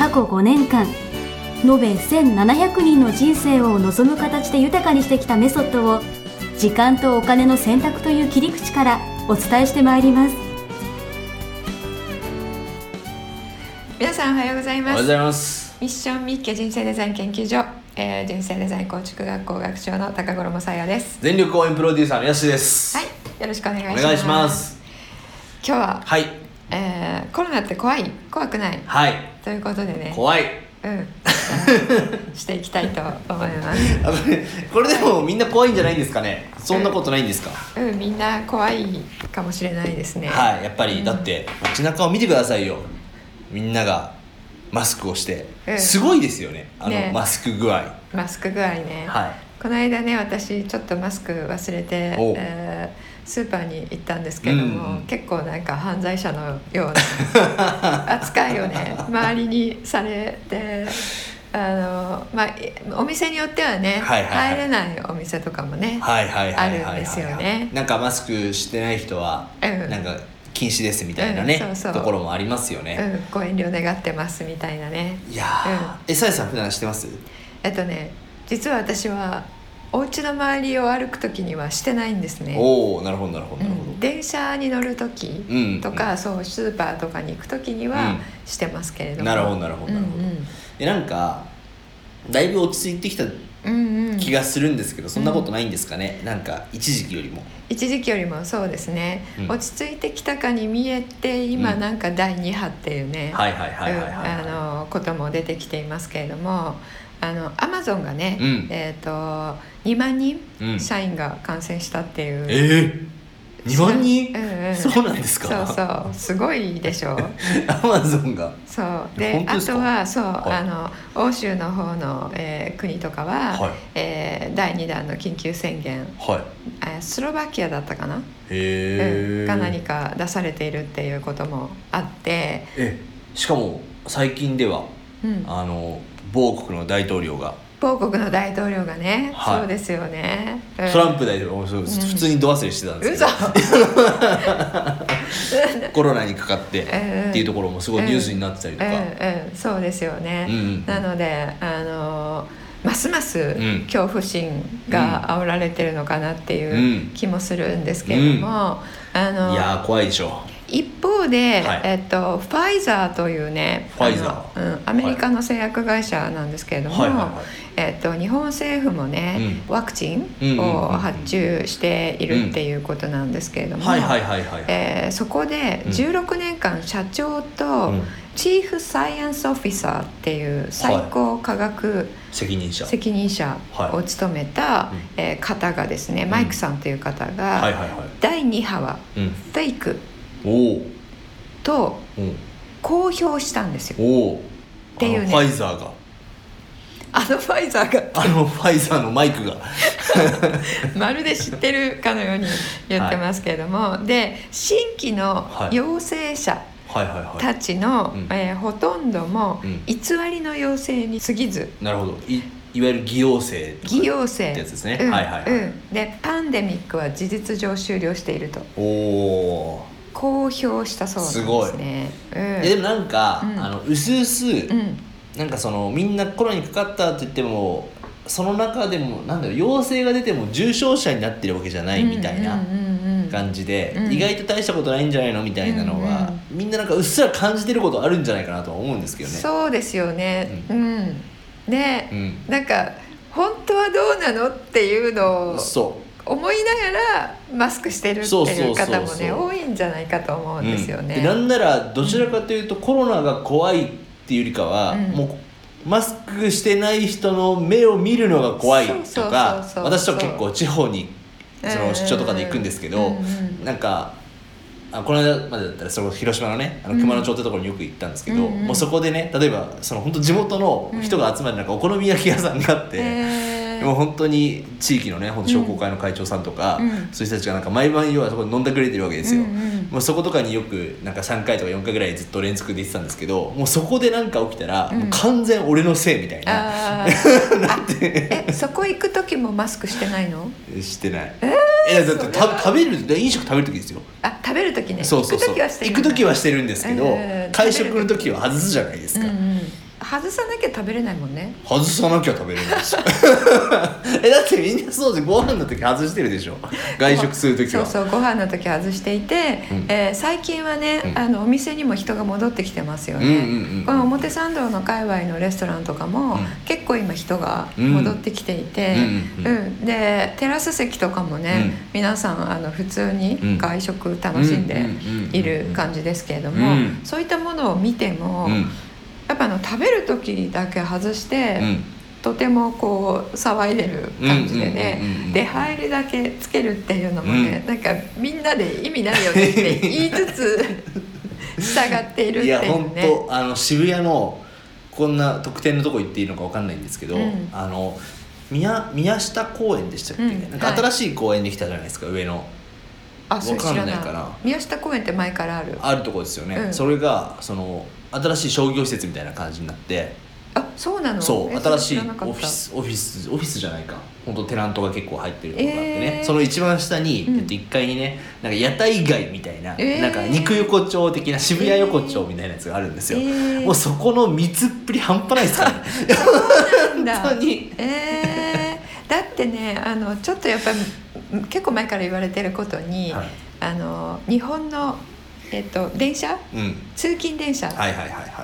過去5年間延べ1700人の人生を望む形で豊かにしてきたメソッドを時間とお金の選択という切り口からお伝えしてまいります。皆さんおはようございます。おはようございます。ミッションミッケ人生デザイン研究所、えー、人生デザイン構築学校学長の高頃もさやです。全力応援プロデューサーのヤシです。はいよろしくお願いします。お願いします。今日は、はいえー、コロナって怖い？怖くない？はい。ということでね。怖い。うん。していきたいと思います。あこれでもみんな怖いんじゃないんですかね？そんなことないんですか、うん。みんな怖いかもしれないですね。はいやっぱり、だって街中を見てくださいよ。みんながマスクをして、うん。すごいですよね。あのね。マスク具合。マスク具合ね、はい。この間ね私ちょっとマスク忘れてお、えースーパーに行ったんですけども、うんうん結構なんか犯罪者のような 扱いをね周りにされてあの、まあ、お店によってはね、はいはいはい。入れないお店とかもね、はいはいはいはいはいあるんですよね。なんかマスクしてない人は、うん。なんか禁止ですみたいなね、うんそうそう。ところもありますよね、うん、ご遠慮願ってますみたいなね。いやー、えさやさん普段してます？えっとね実は私はお家の周りを歩く時にはしてないんですね。おおなるほどなるほどうん。電車に乗る時うんとか、そうスーパーとかに行く時にうはん。してますけれども、なるほどなるほどなるほど。うんえなんかだいぶ落ち着いてきたうんうん。うん気がするんですけど、そんなことないんですかね？なんか一時期よりも。一時期よりもそうですね、うん。落ち着いてきたかに見えて今うん。なんか第2波っていうね、はいはいはいあのことも出てきていますけれどもあのアマゾンがね、うん。えー、と2万人うん。社員が感染したっていう、えー、2万人、うんうん。そうなんですか？そうそう。すごいでしょ。アマゾンが。そう。であとはそう、はい。あの欧州の方の、えー国とかは、はい。えー第2弾の緊急宣言はい。えースロバキアだったかな、へえ、うん。が何か出されているっていうこともあって、えしかも最近ではうん、あの某国の大統領が。某国の大統領がね、はい。そうですよね、うん。トランプ大統領、そう普通に度忘れしてたんですけ嘘。ど、コロナにかかってうんっていうところもすごいニュースになってたりとか、うんうん、そうですよね、うんうんなのであのますますん。恐怖心が煽られてるのかなってういうん。気もするんですけれども、あのいやー怖いでしょ一方で、はい。えっと、ファイザーというねファイザーうん、アメリカの製薬会社なんですけれども、えっと、日本政府もね、ワクチンを発注しているっていうことなんですけれども、そこでうん。16年間社長とうん。チーフサイエンスオフィサーっていう最高科学責任者。責任者を務めた、方がですね、マイクさんという方はいが、第2波はうん。フェイクおおとうん公表したんですよ。おおていうね。ファイザーが。あのファイザーが。あのファイザーのマイクが。まるで知ってるかのように言ってますけれども、で新規のはい。陽性者はいはいはい。たちの、うん。えーほとんどもうん。偽りの陽性に過ぎず。なるほど。いいわゆる偽陽性偽陽性ってやつですね。うんはいはいはい。うん。でパンデミックは事実上終了していると。おお公表したそうなんですね。ーえでもなんか、うん。あのうすうす、うん、うんなんかそのみんなコロナにかかったって言ってもその中でもなんだろう陽性が出ても重症者になってるわけじゃないみたいなうんうんうんうん感じで、うん。意外と大したことないんじゃないのみたいなのは、みんななんかうっすら感じてることあるんじゃないかなとは思うんですけどね。そうですよね。うん、で、うん。なんか本当はどうなのっていうのをそ思いながらマスクしてるっていう方もね多いんじゃないかと思ううんですよね。でなんならどちらかというと、コロナが怖いっていうよりかは、うん。もうマスクしてない人の目を見るのが怖いとか私とか結構地方にそう。んうんうんの出張とかで行くんですけど、うんうんなんかあこの間までだったらその広島のねあの熊野町ってところによく行ったんですけど、うんうん。もうそこでね例えばその本当地元の人が集まるなんかお好み焼き屋さんがあって、へーもう本当に地域のね本当商工会の会長さんとか、うん。そういう人たちがなんか毎晩要はそこに飲んでくれてるわけですよ、うんうんもうそことかによくなんか3回とか4回ぐらいずっと連続で行ってたんですけどもうそこでなんか起きたら、もう完全俺のせいみたいな、あー。あえそこ行く時もマスクしてないの？してない。えだってた食べる飲食食べる時ですよ。あ食べる時ね。そうそうそう。行く時はしてる行く時はしてるんですけど、うん。会食の時は外すじゃないですか、うんうん外さなきゃ食べれないもんね。外さなきゃ食べれないし えだってみんなそうでご飯の時外してるでしょ。外食する時は。そうそうご飯の時外していて、うん。えー最近はね、うん。あのお店にも人が戻ってきてますよね、うんうんうんこの表参道の界隈のレストランとかも、うん。結構今人が戻ってきていて、うん。うんうんでテラス席とかもね、うん。皆さんあの普通にうん。外食楽しんでいる感じですけれども、うん。そういったものを見ても、うんやっぱあの食べる時だけ外して、うん。とてもこう騒いでる感じでねうんうんうんうん出入りだけつけるっていうのもね、なんかみんなで意味ないよねって言いつつ 従っているっていういや本ね。当あの渋谷のこんな特典のとこ行っていいのかわかんないんですけど、うん。あの宮宮下公園でしたっけ、うん。なんか新しい公園できたじゃないですか上の。あそれ知らわかんないかな宮下公園って前からある。あるとこですよね、うん。それがその新しい商業施設みたいな感じになって。あそうなの？そうえ新しいオフィスオフィスオフィスじゃないか。本当テナントが結構入ってるところがあってね、えー。その一番下に、うんえっと、1階にねなんか屋台街みたいな、えー。なんか肉横丁的な渋谷横丁みたいなやつがあるんですよ、えー。もうそこの密っぷり半端ないですからね。なんだ。本当に。えー。だってねあのちょっとやっぱり結構前から言われてることに、はい。あの日本の、えっと、電車？うん。通勤電車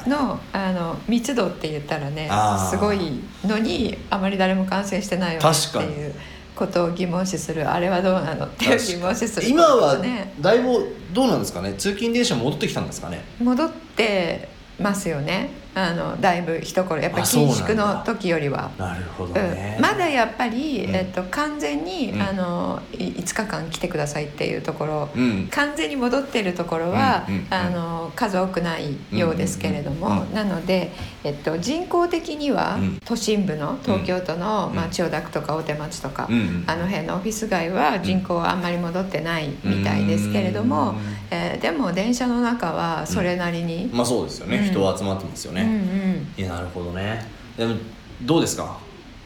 のあの密度って言ったらねすごいのにあまり誰も感染してないよねっていうことを疑問視する。あれはどうなのっていう疑問視する今はだいぶどうなんですかね？通勤電車戻ってきたんですかね？戻ってますよねあのだいぶ一頃やっぱ緊縮の時よりは。なるほどうん。ね、まだやっぱり、うん。えっと、完全に、うん。あのい5日間来てくださいっていうところ。うん。完全に戻っているところは、あの数多くないようですけれども、なので、えっと、人口的には、うん。都心部の東京都の、うん。まあ、千代田区とか大手町とか、あの辺のオフィス街は人口はあんまり戻ってないみたいですけれども、うんえーでも電車の中はそれなりに、まあそうですよね、うん。人は集まってますよね、うんうん。いやなるほどね。でもどうですか？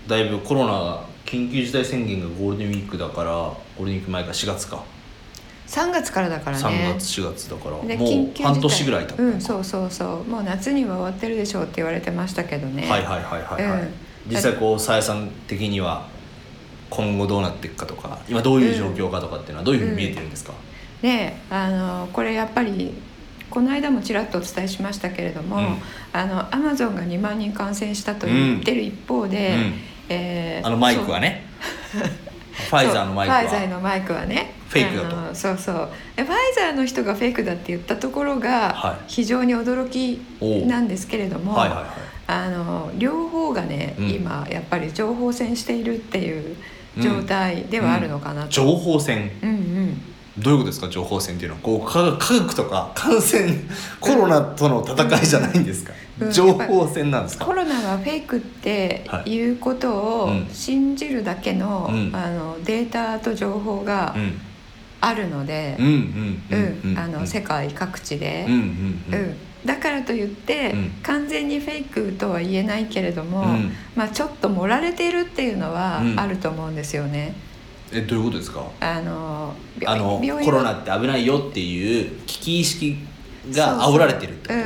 だいぶコロナが緊急事態宣言がゴールデンウィークだからゴールデンウィーク前か4月か、3月からだからね。3月4月だから。もでう半年ぐらい経ったうんそうそうそう。もう夏には終わってるでしょうって言われてましたけどね。はいはいはいはいはい、うん。実際こうさやさん的には今後どうなっていくかとか今どういう状況かとかっていうのはどういうふうに見えてるんですか、であのこれやっぱりこの間もちらっとお伝えしましたけれども、うん。あのアマゾンが2万人感染したと言ってる一方で、うん。えーあのマイクはね。ファイザーのマイクは。ファイザーのマイクはね。フェイクだと。そうそう。でファイザーの人がフェイクだって言ったところはがい。非常に驚きなんですけれども、はいはいはい。あの両方がね、うん。今やっぱり情報戦しているっていう状態ではあるのかなと。情報戦。うんうんどういうことですか？情報戦っていうのは。こう科学とか。感染コロナとの戦いじゃないんですか、うん。情報戦なんですか、コロナはフェイクっていうことをはいうん。信じるだけの,、うん。あのデータと情報がうん。あるのでうんう、んうんあのうん。世界各地で。うんう、んううんん。だからといって、うん。完全にフェイクとは言えないけれども、うん。まあ、ちょっと盛られているっていうのはうん。あると思うんですよね。えどういうことですか？あのあのコロナって危ないよっていう危機意識が煽られてるうん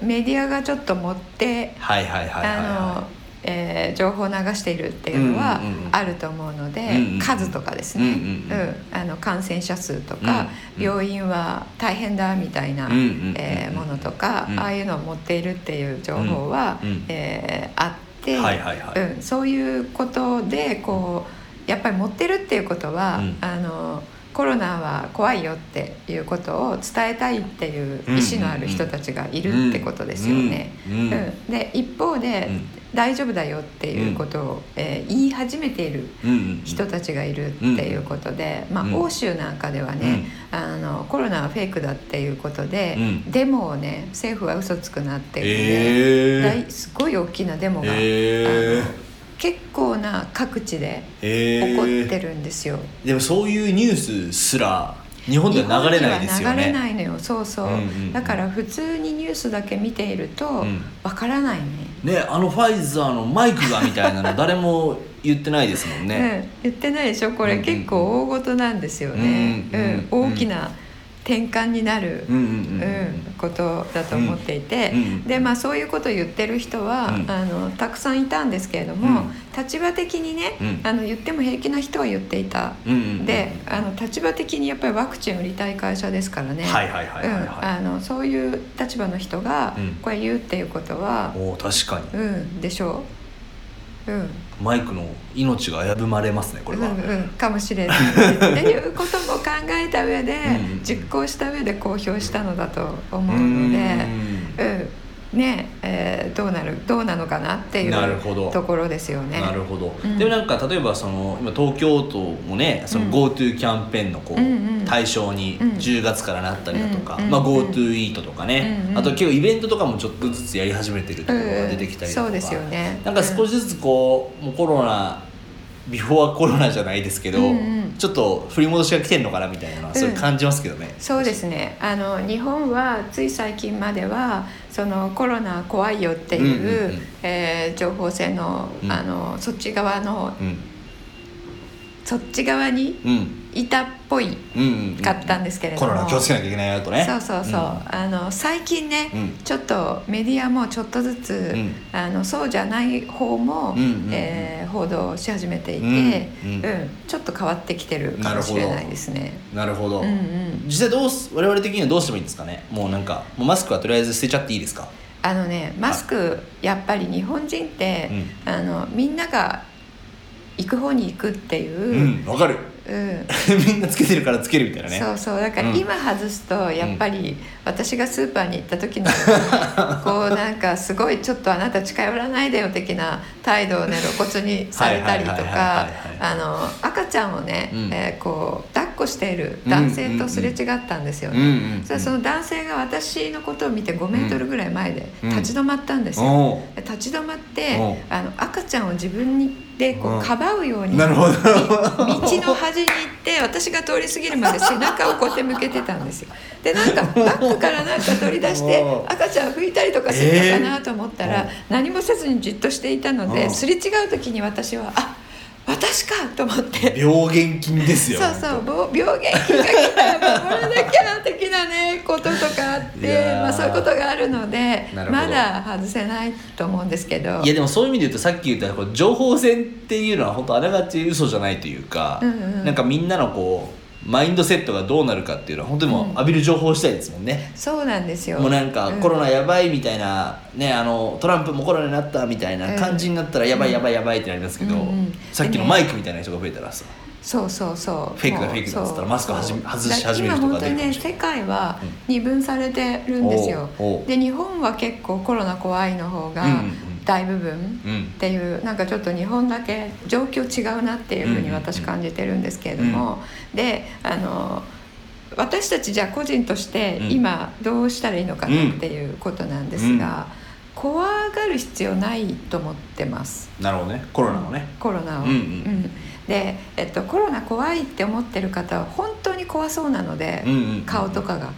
うん、メディアがちょっと持ってはいはいはいはいあのは、えー情報を流しているっていうのはうんうんうんあると思うので、うんうんうん。数とかですね、うんううん。ん。あの感染者数とか、うん。病院は大変だみたいな、うんうんうん。えーものとか、うん。ああいうのを持っているっていう情報は、うん。うん。えーあって、はいはいはい。うん、そういうことでこうやっぱり持ってるっていうことは、うん。あのコロナは怖いよっていうことを伝えたいっていう意思のある人たちがいるってことですよね。うん。で一方で、うん。大丈夫だよっていうことを、えー言い始めている人たちがいるっていうことで、まあ、うん。欧州なんかではね、あのコロナはフェイクだっていうことで、うん。デモをね政府は嘘つくなっていうえー。すごい大きなデモが、えー結構な各地でえ起こーってるんですよ。でもそういうニュースすら日本では流れないですよ日本には流れねないのよ。そうそう,、うんうんうん。だから普通にニュースだけ見ているとうん。わからないね、ねあのファイザーのマイクがみたいなの 誰も言ってないですもんね。うん、言ってないでしょ。これ結構大事なんですよね、うんうんうん。うん。大きな転換になる、ことだと思っていて、でまあそういうことを言ってる人は、うん。あのたくさんいたんですけれども、うん。立場的にね、うん。あの言っても平気な人は言っていた、であの立場的にやっぱりワクチン売りたい会社ですからね、はいはいはいはいうん。はあのそういう立場の人がうん。これ言うっていうことは、いおー確かに。うんでしょう、うん、マイクの命が危ぶまれますねこれは、うんうん、かもしれない。っていうことも考えた上でうん実行した上で公表したのだと思ううので、ん。うんねえーどうなるどうなのかなっていうなるほど。ところですよね。なるほど、うん。でもなんか例えばその今東京都もね GoTo キャンペーンのこう、うんうん。対象にうん。10月からなったりだとか、うんまあ、うん。GoTo イートとかね、うんうん。あと結構イベントとかもちょっとずつやり始めてるところが出てきたりとか、そうですよね。なんか少しずつこうもうコロナビフォーコロナじゃないですけど、うんうん。ちょっと振り戻しが来てるのかなみたいなのはそういう感じますけどね、そうですね。あの日本はつい最近まではそのコロナ怖いよっていう,、うんうんうん。えー情報戦の,、うん。あのそっち側のうん。そっち側にうんいたっぽいうんうんうん。かったんですけれども、コロナ気をつけなきゃいけないよとね。そうそうそう、ん。あの最近ね、うん。ちょっとメディアもちょっとずつ、うん。あのそうじゃない方も、うんうんうん。えー報道し始めていて、うんうん。ちょっと変わってきてるかもしれないですね。なるほど、うんうん、実際どうす我々的にはどうしてもいいんですかね？もうなんかもうマスクはとりあえず捨てちゃっていいですか？あのねマスクやっぱり日本人って、あのみんなが行く方に行くっていうう、んわかるうん。みんなつけてるからつけるみたいなね。そうそう。だからうん。今外すとやっぱり私がスーパーに行った時の こうなんかすごいちょっとあなた近寄らないでよ的な態度をね露骨にされたりとかあの赤ちゃんをね、うん。えーこう抱っこしている男性とすれ違ったんですよね。うんうんうんそれその男性が私のことを見て5メートルぐらい前でうん。立ち止まったんですよ。おう。で立ち止まってあの赤ちゃんを自分にでこうんう。かばうように道の端に行って私が通り過ぎるまで背中をこうやって向けてたんですよ。でなんか バッグからなんか取り出して赤ちゃん拭いたりとかするのかなと思ったら、えー。何もせずにじっとしていたのうんですれ違う時に私はあ私かと思って。病原菌ですよそうそうぼ病原菌が来たら守らなきゃ的なね こととかあっいてまあ、そういうことがあるのでまだ外せないと思うんですけど。いやでもそういう意味で言うとさっき言った情報戦っていうのは本当あながち嘘じゃないというか、うんうん。なんかみんなのこうマインドセットがどうなるかっていうのは本当にもう浴びる情報をしたいですもんね、そうなんですよ。もうなんかうん。コロナやばいみたいな、ねあのトランプもコロナになったみたいな感じになったらやばいやばいやばいってなりますけど、うんうん。さっきのマイクみたいな人が増えたらさ、そうそうそう。フェイクだフェイクだっつったらマスク外し始める人が出るか今本当にね世界は二分されてるんですよ。おうおう。で日本は結構コロナ怖いの方がうんうんうん大部分うん。っていうなんかちょっと日本だけ状況違うなっていうふうに私感じてるんですけれども、であの私たちじゃあ個人としてうん。今どうしたらいいのかなっていうことなんですが、怖がる必要ないと思ってます。なるほどね。コロナのね、コロナを、うん。うんで、えっと、コロナ怖いって思ってる方は本当に怖そうなので、うんうんうん顔とかが。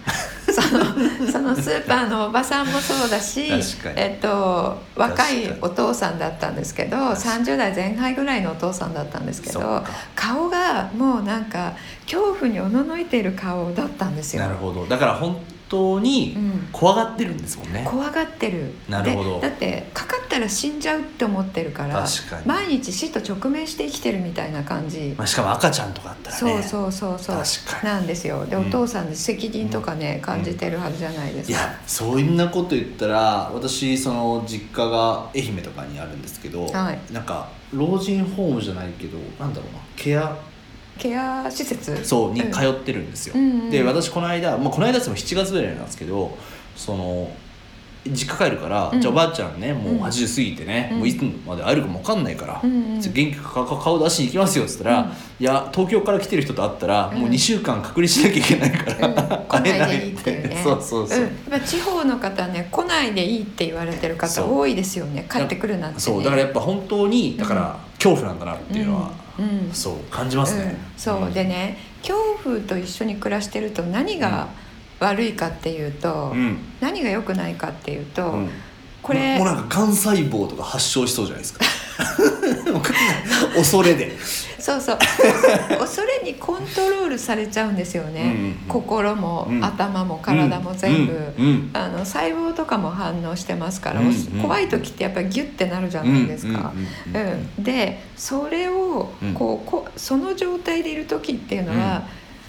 その そのスーパーのおばさんもそうだしえっと、若いお父さんだったんですけど30代前半ぐらいのお父さんだったんですけど顔がもうなんか恐怖におののいている顔だったんですよ。な。るほど。だから本当にうん怖がってるんですもんね、怖がってる。なるほど。でだってかかったら死んじゃうって思ってるから毎日死と直面して生きてるみたいな感じ。まあ、しかも赤ちゃんとかあったらね。そうそうそうそう。確かに。なんですよ。で、うん。お父さんで責任とかね、感じてるはずじゃないですか。いやそんなこと言ったら私その実家が愛媛とかにあるんですけど、はい。なんか老人ホームじゃないけどなんだろうなケアケア施設？んそうに通ってるんですよ、うんうんで私この間、まあ、この間っても7月ぐらいなんですけどその実家帰るから、うん。じゃあおばあちゃんねもううん。80過ぎてね、うん。もういつまで会えるかも分かんないから、うん元気かか顔出しに行きますよっつったら、うん。いや東京から来てる人と会ったら、うん。もう2週間隔離しなきゃいけないから、うん、来ないでいいっていうね。そうそうそう、ん、やっぱ地方の方ね来ないでいいって言われてる方多いですよね。帰ってくるなんて、ね、そうだからやっぱ本当にだから恐怖なんだなっていうのは、うん。うんそう感じますね、うん、そう。でね恐怖と一緒に暮らしてると何が悪いかっていうと、うん。何が良くないかっていうと、うん。これもうなんかがん細胞とか発症しそうじゃないですか 恐れでそうそう。恐れにコントロールされちゃうんですよね、うんうんうん。心も、うん。頭も体も全部、うん。うん。あの細胞とかも反応してますから、うんうん怖い時ってやっぱりギュッてなるじゃないですか。でそれをうん。こうこその状態でいる時っていうのは、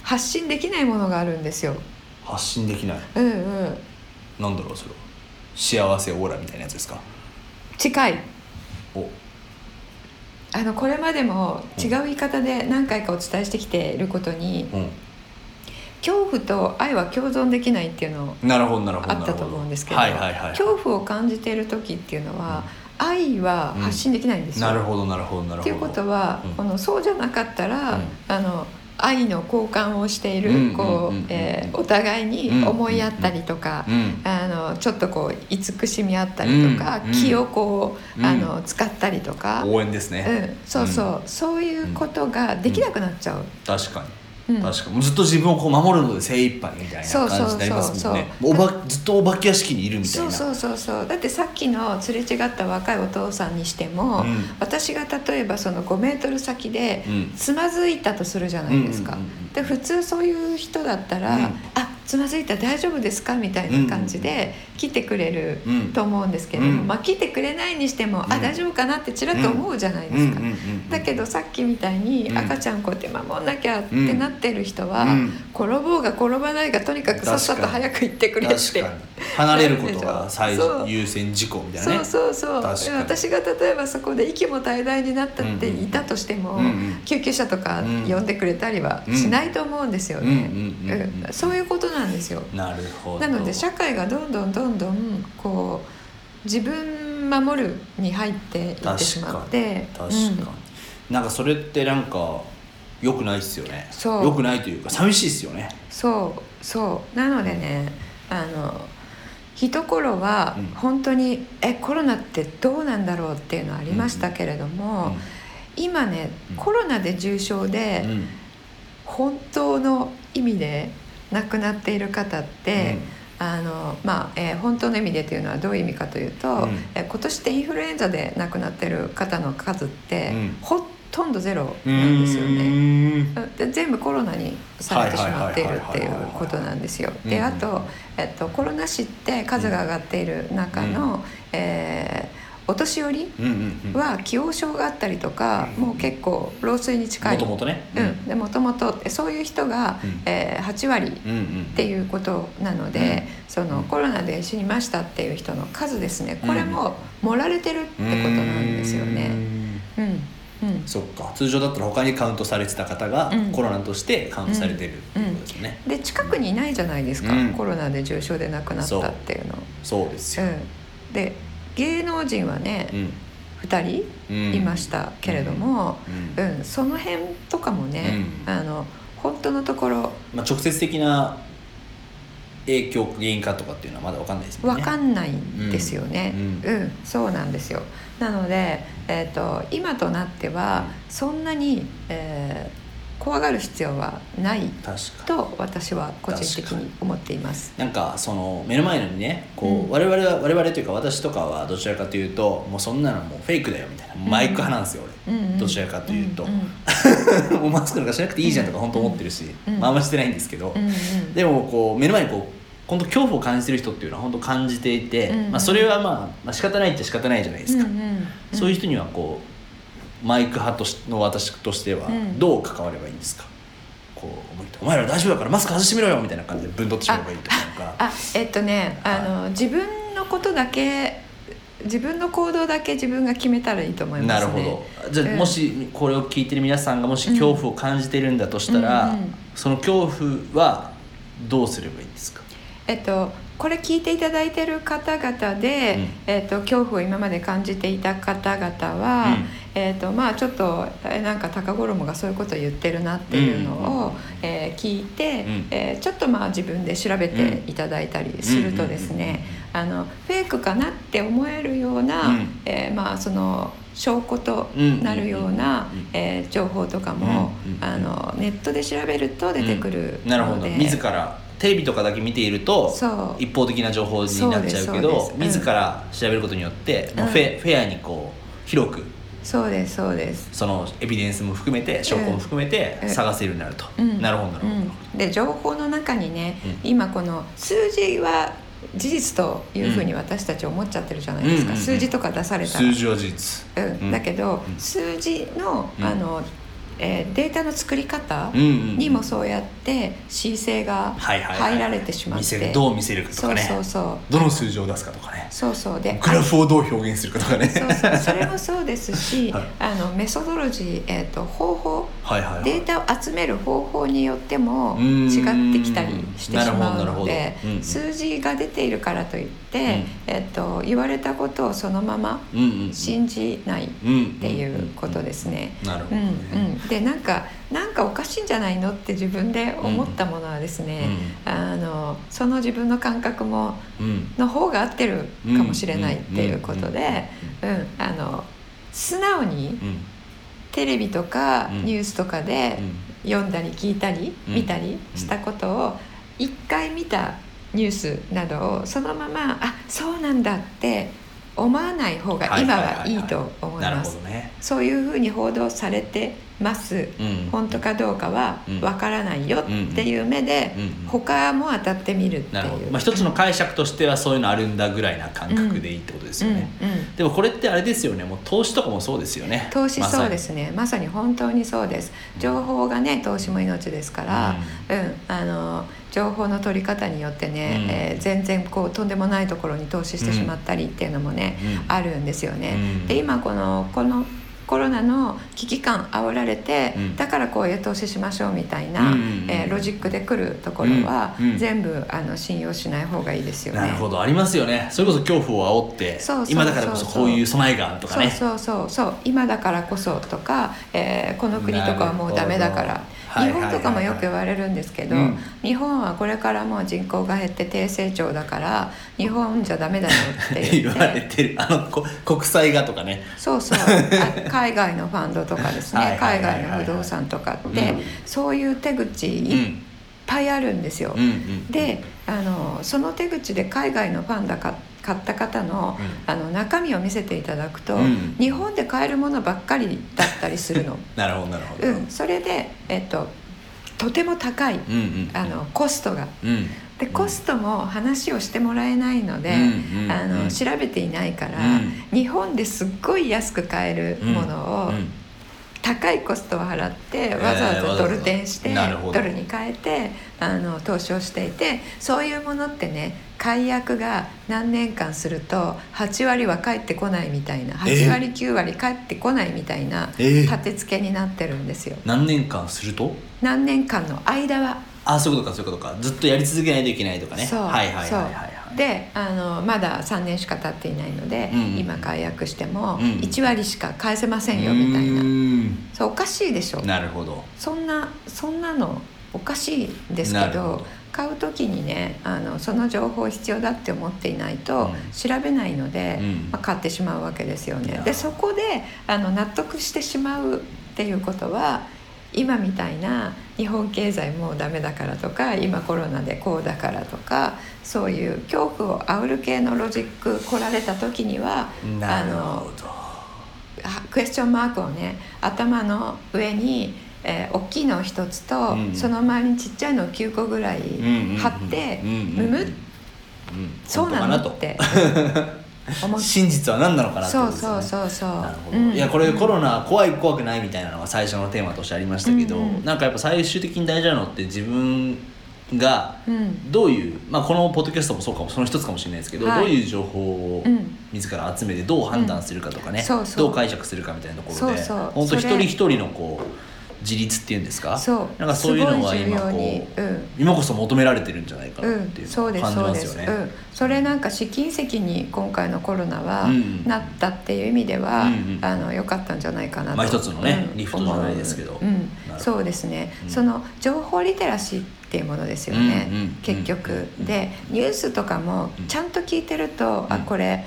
発信できないものがあるんですよ。発信できない。うんうん、なんだろうそれは。幸せオーラみたいなやつですか？近い。おあのこれまでも違う言い方で何回かお伝えしてきていることにう恐怖と愛は共存できないっていうのをんなるほどなるほど。あったと思うんですけど、はいはいはい恐怖を感じている時っていうのは、愛は発信できないんですよ。なるほどなるほどなるほど。っていうことは、うん。このそうじゃなかったら、うん。あの愛の交換をしている、お互いに思い合ったりとか、うんあのちょっとこう慈しみ合ったりとか、うん気をこう、うん。あの使ったりとか、応援ですね、うん、そうそう、そういうことができなくなっちゃう。確かに。うん確かに。もうずっと自分をこう守るので精一杯みたいな感じになりますもんね。ずっとお化け屋敷にいるみたいな。そうそうそう。そうだってさっきのすれ違った若いお父さんにしても、うん。私が例えばその5メートル先でうん。つまずいたとするじゃないですか、うんうんうんうんで普通そういう人だったら「うん。あつまずいた大丈夫ですか?」みたいな感じで来てくれるうん。と思うんですけれども、うん。まあ来てくれないにしても「あうん。大丈夫かな?」ってちらっと思うじゃないですか。だけどさっきみたいにうん赤ちゃんこうやって守んなきゃってなってる人は、うん。転ぼうが転ばないがとにかくさっさと早く行ってくれって離れることが 最優先事項みたいなね。そうそうそう。私が例えばそこで息も絶え絶えになったっていたとしても、うんうん救急車とか呼んでくれたりはしないと思うんですよね、そういうことなんですよ。なるほど。なので社会がどんどんどんどんこう自分守るに入っていってしまって。確かに、うん。なんかそれってなんか良くないっすよね。そう。良くないというか寂しいっすよね。そう。そう。なのでねあの一頃はうん。本当に、えコロナってどうなんだろうっていうのはありましたけれども、今ねうん。コロナで重症で、うん。うん本当の意味で亡くなっている方って、あのまあえー本当の意味でというのはどういう意味かというと、うん。えー今年ってインフルエンザで亡くなっている方の数って、うん。ほとんどゼロうなんですよね。全部コロナにされてしまっているっていうことなんですよ。であと、えっと、コロナ死って数が上がっている中の、えーお年寄りうんうんうん。は既往症があったりとか、もう結構老衰に近い。もともとねうん、でもともとそういう人が、うん。えー8割うんうんっていうことなので、そのコロナで死にましたっていう人の数ですね。これも盛られてるってことなんですよね。うんうん。そっか。通常だったら他にカウントされてた方がうん。コロナとしてカウントされてるっていうことですよね、で近くにいないじゃないですか、うん。コロナで重症で亡くなったっていうの。そうですよ、うん、で芸能人はね、うん。2うん。人いましたけれども、ううん。その辺とかもね、うん。あの本当のところまあ、直接的な影響原因かとかっていうのはまだ分かんないですもんね。分かんないんですよね、ううん。ん。そうなんですよなので、えー、と今となってはそんなに、えー怖がる必要はないと私は個人的に思っています。に。なんかその目の前のにねこう、うん。我々は我々というか私とかはどちらかというともうそんなのもうフェイクだよみたいなマイク派なんですよ、うんうん。どちらかというと。んん。俺 もうマスクなんかしなくていいじゃんとか本当思ってるし、うん。まああんましてないんですけど、うんうん。でもこう目の前にこう本当恐怖を感じてる人っていうのは本当感じていて、うんまあ、それはまあ、まあ仕方ないっちゃ仕方ないじゃないですか、うんうんそういう人にはこうマイク派としの私としてはうん。どう関わればいいんですか、こうお前ら大丈夫だからマスク外してみろよみたいな感じでぶんどってしまえばいいとかあえっとねあの自分のことだけ自分の行動だけ自分が決めたらいいと思いますね。なるほど。じゃあ、うん。もしこれを聞いてる皆さんがもし恐怖を感じてるんだとしたら、うんうん。その恐怖はどうすればいいんですか？えっと、これ聞いていただいてる方々で、うん。えっと、恐怖を今まで感じていた方々は、うん。えっとまあ、ちょっとえなんか高五郎がそういうことを言ってるなっていうのを、えー聞いて、うん。えーちょっとまあ自分で調べていただいたりするとですねあのフェイクかなって思えるような、うん。えーまあ、その証拠となるような、うん。えー情報とかも、うん。うん。あのネットで調べると出てくるうん。なるほど。ので、自らテレビとかだけ見ていると一方的な情報になっちゃうけどうです自ら調べることによって、もううん。フェフェアにこう広くそうですそうです。そのエビデンスも含めて証拠も含めてうん。探せるようになると、うん。なるほどなるほど、うん。で情報の中にね、うん。今この数字は事実というふうに私たち思っちゃってるじゃないですか、数字とか出されたら。数字は事実、うんうん。だけど、うん。数字の,、うん。あのえーデータの作り方にもそうやって恣意性が入られてしまって。るどう見せるかとそうかね。そうそうどの数字を出すかとかね。そうそう。でグラフをどう表現するかとかね。そうそう。それもそうですし、はい。あのメソドロジー、えー、と方法はいはいはい。データを集める方法によっても違ってきたりしてしまうのでなるほどうん数字が出ているからといって、うん。えっと、言われたことをそのままうんうん信じないっうんていうことですね。でなんかなんかおかしいんじゃないのって自分で思ったものはですね、あのその自分の感覚もうん。の方が合ってるかもしれないっていうことで、うん、あの素直にうんテレビとかうん。ニュースとかでうん。読んだり聞いたりうん。見たりしたことを一回見たニュースなどをそのままあそうなんだって思わない方が今はいいと思います。そういうふうに報道されてます。うん。本当かどうかはうん。わからないよっていう目でうん。他も当たってみるっていう。まあ、一つの解釈としてはそういうのあるんだぐらいな感覚でいいってことですよね、うん。うん。でもこれってあれですよね。もう投資とかもそうですよね。投資そうですね。まさに本当にそうです。情報がね投資も命ですから、うん。あの情報の取り方によってね、うん。えー全然こうとんでもないところに投資してしまったりっていうのもね、うん。あるんですよね。うん。で今このこのコロナの危機感煽られて、うん。だからこういう投資しましょうみたいな、うんうんうん。えーロジックで来るところは、うん。うん全部あの信用しない方がいいですよね。なるほど。ありますよね。それこそ恐怖を煽って今だからこそこういう備えがとかね。そうそうそう。そう。今だからこそとか、えーこの国とかはもうダメだから日本とかもよく言われるんですけど、うん。日本はこれからもう人口が減って低成長だから日本じゃダメだよって言 われてる。あのこ国債がとかね。そうそう。あ海外のファンドとかです はいね海外の不動産とかって、うん。そういう手口いっぱいあるんですよ。うん。うん。であのその手口で海外のファンだか買った方の,、うん。あの中身を見せていただくと、うん。日本で買えるものばっかりだったりするの。なるほどなるほど。うん、それで、えっと、とても高い、うんうんあのコストが。うん。でコストも話をしてもらえないので、うんうんあうん。の調べていないから、うん。日本ですっごい安く買えるものを、うん。高いコストを払ってわざわざドル転して、なるほど。ドルに変えてあの投資をしていてそういうものってね解約が何年間すると8割は返ってこないみたいな8割9割返ってこないみたいなえー。立て付けになってるんですよ。何年間すると？何年間の間は。あそういうことかそういうことか。ずっとやり続けないといけないとかね。そうはいはいはいはいはい。であのまだ3年しか経っていないので、うんうん今解約してもうん1割しか返せませんよみたいうな、ん。そうおかしいでしょ。なるほど。そんなそんなのおかしいですけど買う時にねあのその情報必要だって思っていないと、うん。調べないので、うん。まあ、買ってしまうわけですよね。でそこであの納得してしまうっていうことは今みたいな日本経済もうダメだからとか今コロナでこうだからとかそういう恐怖を煽る系のロジック来られた時にはあのクエスチョンマークをね頭の上に、えー大きいのを一つと、うん。その周りにちっちゃいのを9個ぐらい貼って、うんうんうん。むむうん。そうなのって。真実は何なのかなってそうそうそうそう。なるほど、うん。いやこれコロナ怖い怖くないみたいなのが最初のテーマとしてありましたけど、うんうん。なんかやっぱ最終的に大事なのって自分がうん。どういう、まあ、このポッドキャストもそうかもその一つかもしれないですけど、はい。どういう情報をうん。自ら集めてどう判断するかとかね、うん。そうそう。どう解釈するかみたいなところでそうそう。本当一人一人のこう自立っていうんですか？そう。なんかそういうのは今こ要に。う、うん。今こそ求められてるんじゃないかうなっていうん、そうです感じそうです。よね。うん、それなんか試金石に今回のコロナはうん。なったっていう意味では、うんうん。あの良かったんじゃないかなと、まあ一つのねうん。リフトじゃないですけど。そうですね、うん。その情報リテラシーっていうものですよね、うんうん結局、うんでニュースとかもうん。ちゃんと聞いてると、あうん。これ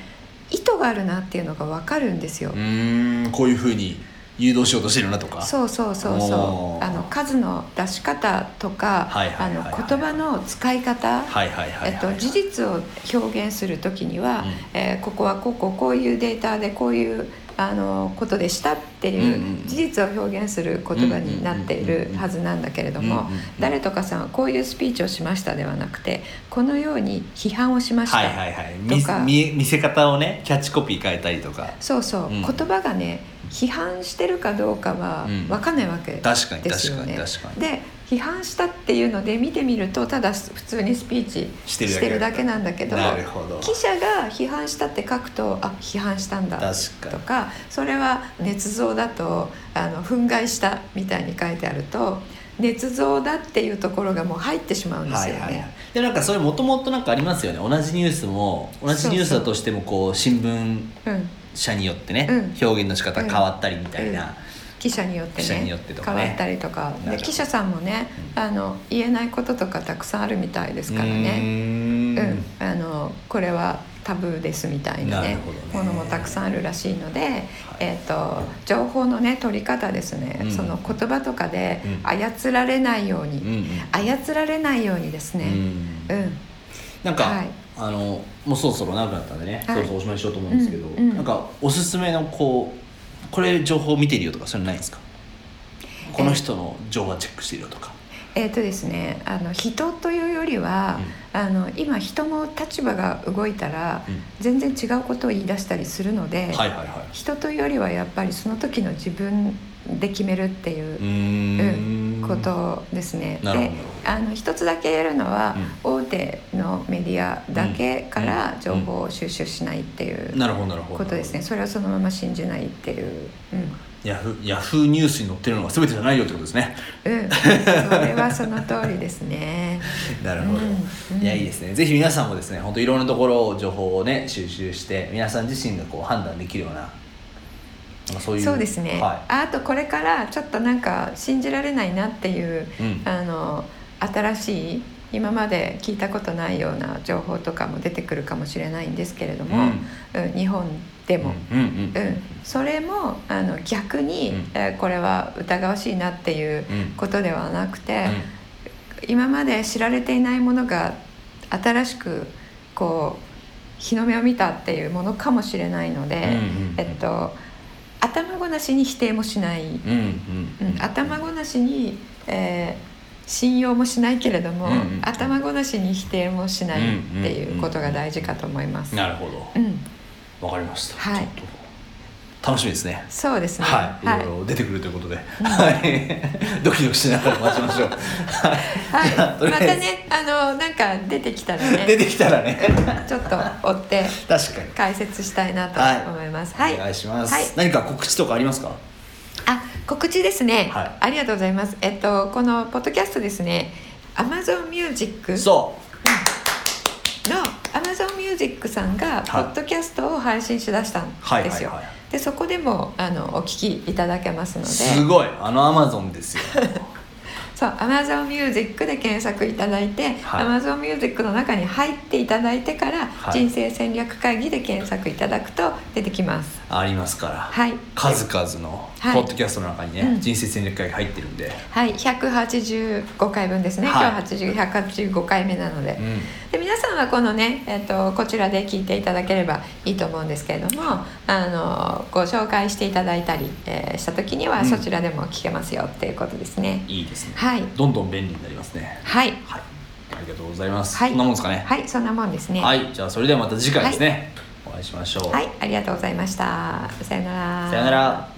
意図があるなっていうのが分かるんですよ、うーん。こういうふうに誘導しようとしてるなとか。そうそうそうそう。あの数の出し方とか言葉の使い方。事実を表現するときには、うん。えーここはこうこうこういうデータでこういうあのことでしたっていう事実を表現する言葉になっているはずなんだけれども誰とかさんはこういうスピーチをしましたではなくてこのように批判をしました、はいはいはい。見せ方をねキャッチコピー変えたりとか。そうそう、うん。言葉がね批判してるかどうかはうん。分かんないわけ確かにですよね。確かに確かに。で批判したっていうので見てみるとただ普通にスピーチしてるだけ。なんだけどなるほど。記者が批判したって書くとあ批判したんだ確かに。とかそれは捏造だとあの憤慨したみたいに書いてあると捏造だっていうところがもう入ってしまうんですよね。はいはいはい、でなんかそれもともとなんかありますよね。同じニュースも同じニュースだとしてもこう。新聞うん社によってね、うん。表現の仕方変わったりみたいな、記者によって記者にねよってとかね。変わったりとか。で記者さんもね、あの言えないこととかたくさんあるみたいですからね。ん。うん、あのこれはタブーですみたいなねね。ものもたくさんあるらしいので、えー、と情報のね取り方ですね、うん。その言葉とかでうん。操られないように、うんうん。操られないようにですね、うん。うん。なんか、はいあのもうそろそろ長くなったんでね、はい。そろそろおしまいにしようと思うんですけど、うんうん。なんかおすすめのこうこれ情報見てるよとかそれないですか？この人の情報はチェックしてるよとか、えーとですね、あの人というよりは、あの今人の立場が動いたら、うん。全然違うことを言い出したりするので、はいはいはい。人というよりはやっぱりその時の自分で決めるっていう。うーんことですね。であの一つだけ言えるのは、大手のメディアだけから情報を収集しないっていうことですね。それはそのまま信じないっていう。うん。ヤフーヤフーニュースに載ってるのが全てじゃないよってことですね。うん、それはその通りですね。なるほど、うん。いやいいですね。ぜひ皆さんもですね本当いろんなところを情報をね収集して皆さん自身がこう判断できるようなそうそうですね、はああとこれからちょっとなんか信じられないなっていう、うん。あの新しい今まで聞いたことないような情報とかも出てくるかもしれないんですけれども、うん。日本でも、うんうんうん。それもあの逆に、うん。えーこれは疑わしいなっていううん。ことではなくて、今まで知られていないものが新しくこう日の目を見たっていうものかもしれないので、えっと、頭ごなしに否定もしない、頭ごなしに、えー信用もしないけれども、うんうん頭ごなしに否定もしないっていうことが大事かと思います。なるほど。うん、わかりました、はい楽しみですね。そうですね。はい、はい。いろいろ出てくるということで、はい、ドキドキしながら待ちましょう。はい、じゃあとりあえず。またね、あの、なんか出てきたら出ね、てきたらね、ちょっと追って。確かに。解説したいなと思います。はい、お願いします、はい。何か告知とかありますか？あ、告知ですね、はい。ありがとうございます。えっと、このポッドキャストですね、Amazon Music のそ Amazon Music さんがポッドキャストを配信しだしたんはいですよはいはい。で、そこでもあのお聞きいただけますのう、で、すごい、あのアマゾンですよ。そう Amazon Music で検索いただいて、はい Amazon Music の中に入っていただいてから、はい人生戦略会議で検索いただくと出てきます。ありますから。はい。数々のはいポッドキャストの中にね、うん人生戦略会が入ってるんで。はい、185回分ですね。はい今日80 185回目なので。うん。で皆さんはこのね、えっとこちらで聞いていただければいいと思うんですけれどもあのご紹介していただいたり、えーした時にはうんそちらでも聞けますよっていうことですね。いいですね。はいどんどん便利になりますね。はい、はい。ありがとうございます。はいそんなもんですかね？はい、そんなもんですね。はい、じゃあそれではまた次回ですね。お会いしましょう。はい、ありがとうございました。さよなら。さよなら。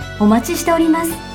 お待ちしております。